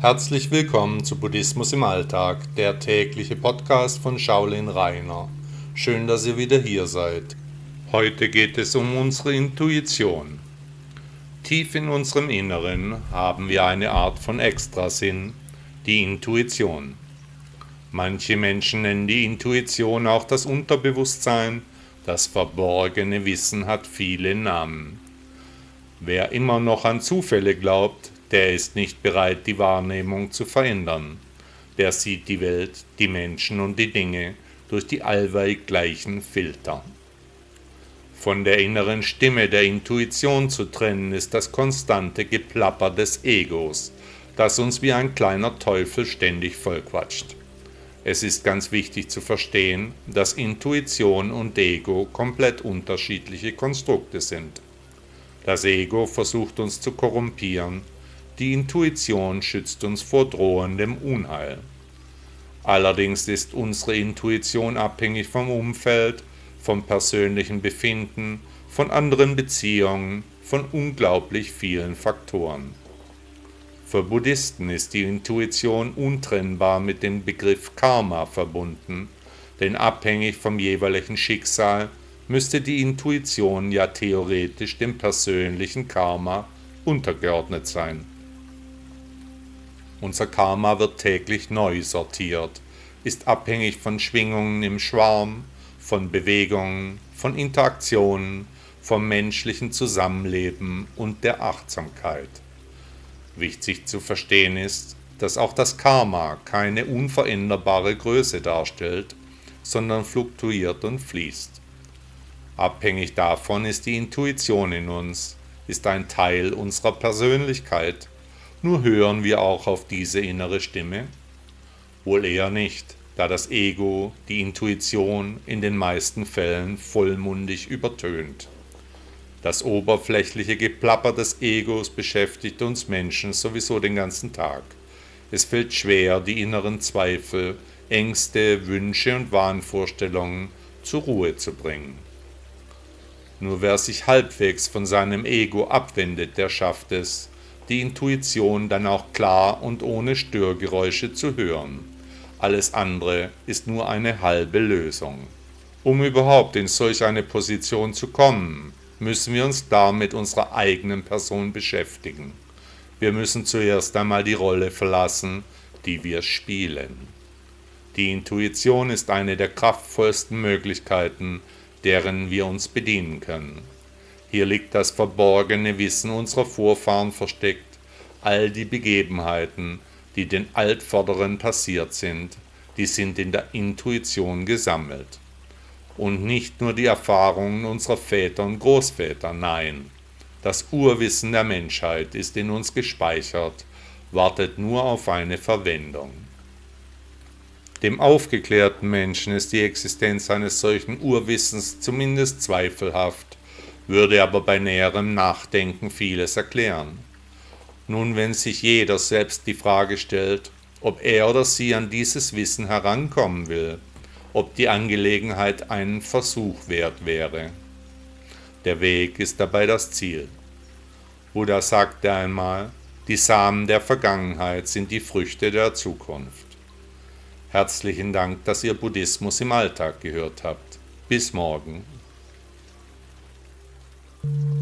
Herzlich willkommen zu Buddhismus im Alltag, der tägliche Podcast von Shaolin Rainer. Schön, dass ihr wieder hier seid. Heute geht es um unsere Intuition. Tief in unserem Inneren haben wir eine Art von Extrasinn, die Intuition. Manche Menschen nennen die Intuition auch das Unterbewusstsein, das verborgene Wissen hat viele Namen. Wer immer noch an Zufälle glaubt, der ist nicht bereit, die Wahrnehmung zu verändern. Der sieht die Welt, die Menschen und die Dinge durch die allweit gleichen Filter. Von der inneren Stimme der Intuition zu trennen ist das konstante Geplapper des Egos, das uns wie ein kleiner Teufel ständig vollquatscht. Es ist ganz wichtig zu verstehen, dass Intuition und Ego komplett unterschiedliche Konstrukte sind. Das Ego versucht uns zu korrumpieren, die Intuition schützt uns vor drohendem Unheil. Allerdings ist unsere Intuition abhängig vom Umfeld, vom persönlichen Befinden, von anderen Beziehungen, von unglaublich vielen Faktoren. Für Buddhisten ist die Intuition untrennbar mit dem Begriff Karma verbunden, denn abhängig vom jeweiligen Schicksal müsste die Intuition ja theoretisch dem persönlichen Karma untergeordnet sein. Unser Karma wird täglich neu sortiert, ist abhängig von Schwingungen im Schwarm, von Bewegungen, von Interaktionen, vom menschlichen Zusammenleben und der Achtsamkeit. Wichtig zu verstehen ist, dass auch das Karma keine unveränderbare Größe darstellt, sondern fluktuiert und fließt. Abhängig davon ist die Intuition in uns, ist ein Teil unserer Persönlichkeit. Nur hören wir auch auf diese innere Stimme? Wohl eher nicht, da das Ego die Intuition in den meisten Fällen vollmundig übertönt. Das oberflächliche Geplapper des Egos beschäftigt uns Menschen sowieso den ganzen Tag. Es fällt schwer, die inneren Zweifel, Ängste, Wünsche und Wahnvorstellungen zur Ruhe zu bringen. Nur wer sich halbwegs von seinem Ego abwendet, der schafft es, die Intuition dann auch klar und ohne Störgeräusche zu hören. Alles andere ist nur eine halbe Lösung. Um überhaupt in solch eine Position zu kommen, müssen wir uns da mit unserer eigenen Person beschäftigen. Wir müssen zuerst einmal die Rolle verlassen, die wir spielen. Die Intuition ist eine der kraftvollsten Möglichkeiten, deren wir uns bedienen können. Hier liegt das verborgene Wissen unserer Vorfahren versteckt, all die Begebenheiten, die den Altvorderen passiert sind, die sind in der Intuition gesammelt und nicht nur die Erfahrungen unserer Väter und Großväter, nein. Das Urwissen der Menschheit ist in uns gespeichert, wartet nur auf eine Verwendung. Dem aufgeklärten Menschen ist die Existenz eines solchen Urwissens zumindest zweifelhaft, würde aber bei näherem Nachdenken vieles erklären. Nun, wenn sich jeder selbst die Frage stellt, ob er oder sie an dieses Wissen herankommen will, ob die Angelegenheit einen Versuch wert wäre. Der Weg ist dabei das Ziel. Buddha sagte einmal, die Samen der Vergangenheit sind die Früchte der Zukunft. Herzlichen Dank, dass ihr Buddhismus im Alltag gehört habt. Bis morgen. Thank you.